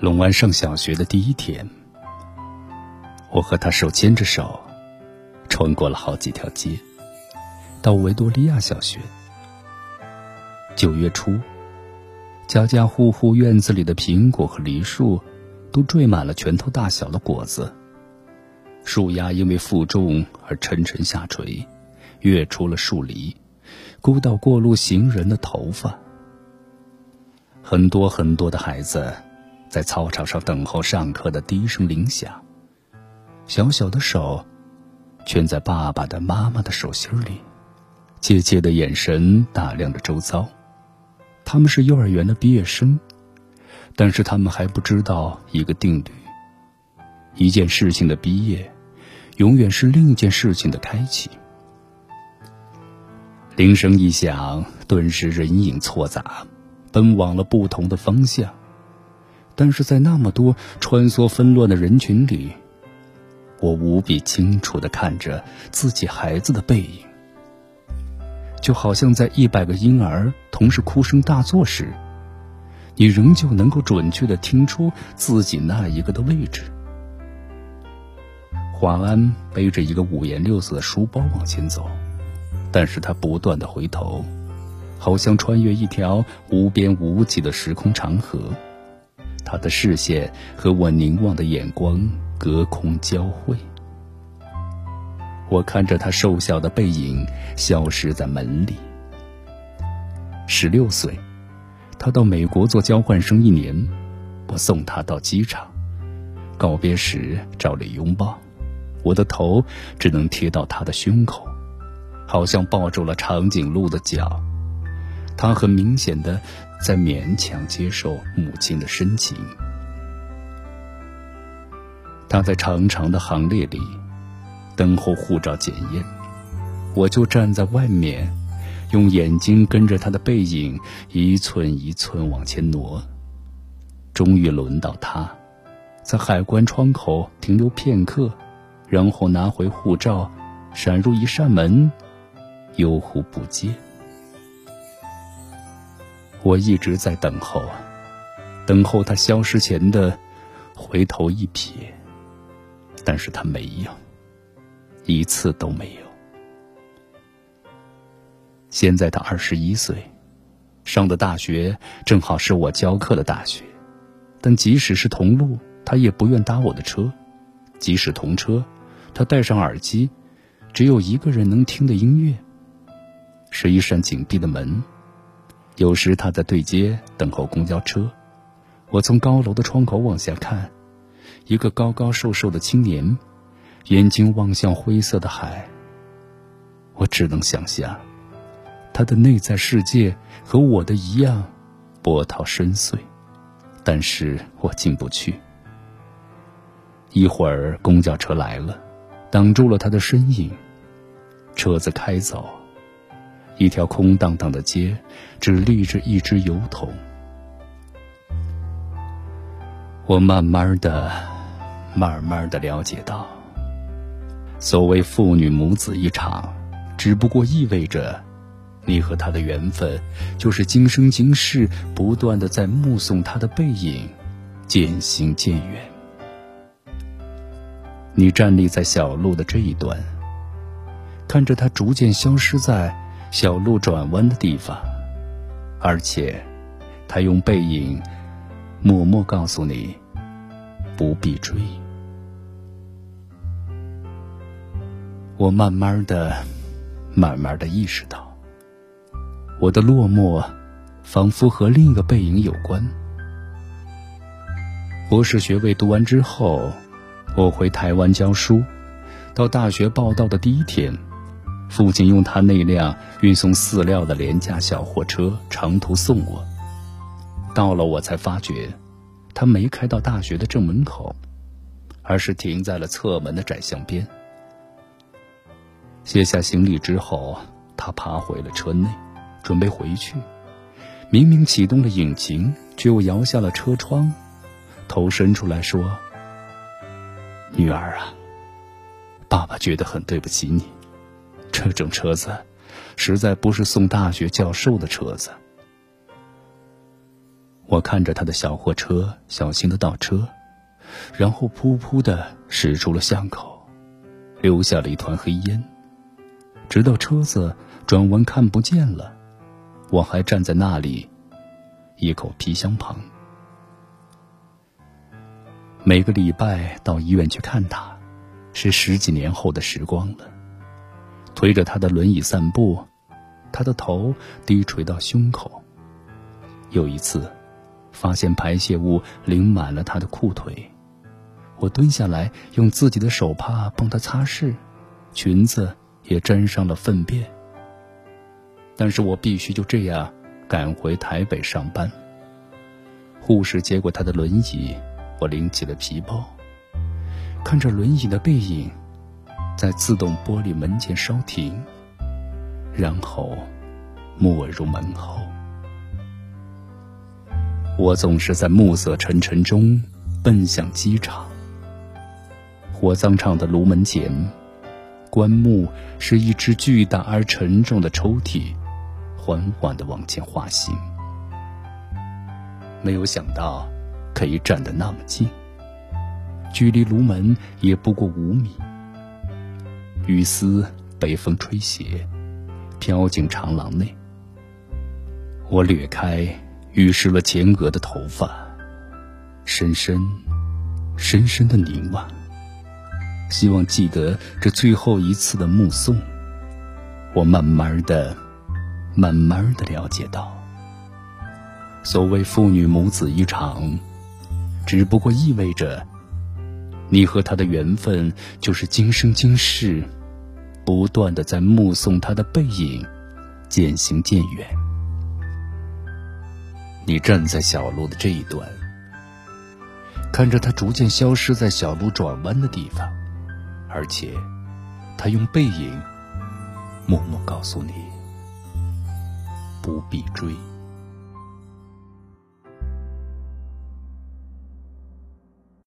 龙安上小学的第一天，我和他手牵着手，穿过了好几条街，到维多利亚小学。九月初，家家户户院子里的苹果和梨树，都缀满了拳头大小的果子。树丫因为负重而沉沉下垂，跃出了树篱，勾到过路行人的头发。很多很多的孩子。在操场上等候上课的第一声铃响，小小的手圈在爸爸的、妈妈的手心里，怯怯的眼神打量着周遭。他们是幼儿园的毕业生，但是他们还不知道一个定律：一件事情的毕业，永远是另一件事情的开启。铃声一响，顿时人影错杂，奔往了不同的方向。但是在那么多穿梭纷乱的人群里，我无比清楚的看着自己孩子的背影，就好像在一百个婴儿同时哭声大作时，你仍旧能够准确的听出自己那一个的位置。华安背着一个五颜六色的书包往前走，但是他不断的回头，好像穿越一条无边无际的时空长河。他的视线和我凝望的眼光隔空交汇，我看着他瘦小的背影消失在门里。十六岁，他到美国做交换生一年，我送他到机场，告别时照例拥抱，我的头只能贴到他的胸口，好像抱住了长颈鹿的脚。他很明显的在勉强接受母亲的深情。他在长长的行列里等候护照检验，我就站在外面，用眼睛跟着他的背影一寸一寸往前挪。终于轮到他，在海关窗口停留片刻，然后拿回护照，闪入一扇门，悠忽不见。我一直在等候，等候他消失前的回头一瞥，但是他没有，一次都没有。现在他二十一岁，上的大学正好是我教课的大学，但即使是同路，他也不愿搭我的车；即使同车，他戴上耳机，只有一个人能听的音乐，是一扇紧闭的门。有时他在对街等候公交车，我从高楼的窗口往下看，一个高高瘦瘦的青年，眼睛望向灰色的海。我只能想象，他的内在世界和我的一样，波涛深邃，但是我进不去。一会儿公交车来了，挡住了他的身影，车子开走。一条空荡荡的街，只立着一只油桶。我慢慢的、慢慢的了解到，所谓父女母子一场，只不过意味着，你和他的缘分，就是今生今世不断的在目送他的背影，渐行渐远。你站立在小路的这一端，看着他逐渐消失在。小路转弯的地方，而且，他用背影默默告诉你，不必追。我慢慢的、慢慢的意识到，我的落寞，仿佛和另一个背影有关。博士学位读完之后，我回台湾教书，到大学报到的第一天。父亲用他那辆运送饲料的廉价小货车长途送我，到了我才发觉，他没开到大学的正门口，而是停在了侧门的窄巷边。卸下行李之后，他爬回了车内，准备回去。明明启动了引擎，却又摇下了车窗，头伸出来说：“女儿啊，爸爸觉得很对不起你。”这种车子，实在不是送大学教授的车子。我看着他的小货车小心的倒车，然后噗噗的驶出了巷口，留下了一团黑烟。直到车子转弯看不见了，我还站在那里，一口皮箱旁。每个礼拜到医院去看他，是十几年后的时光了。推着他的轮椅散步，他的头低垂到胸口。有一次。发现排泄物淋满了他的裤腿，我蹲下来用自己的手帕帮他擦拭，裙子也沾上了粪便。但是我必须就这样赶回台北上班。护士接过他的轮椅，我拎起了皮包，看着轮椅的背影，在自动玻璃门前稍停，然后没入门后。我总是在暮色沉沉中奔向机场。火葬场的炉门前，棺木是一只巨大而沉重的抽屉，缓缓地往前滑行。没有想到可以站得那么近，距离炉门也不过五米。雨丝被风吹斜，飘进长廊内。我掠开。雨湿了前额的头发，深深、深深的凝望，希望记得这最后一次的目送。我慢慢的、慢慢的了解到，所谓父女母子一场，只不过意味着，你和他的缘分就是今生今世，不断的在目送他的背影渐行渐远。你站在小路的这一端，看着他逐渐消失在小路转弯的地方，而且，他用背影默默告诉你：不必追。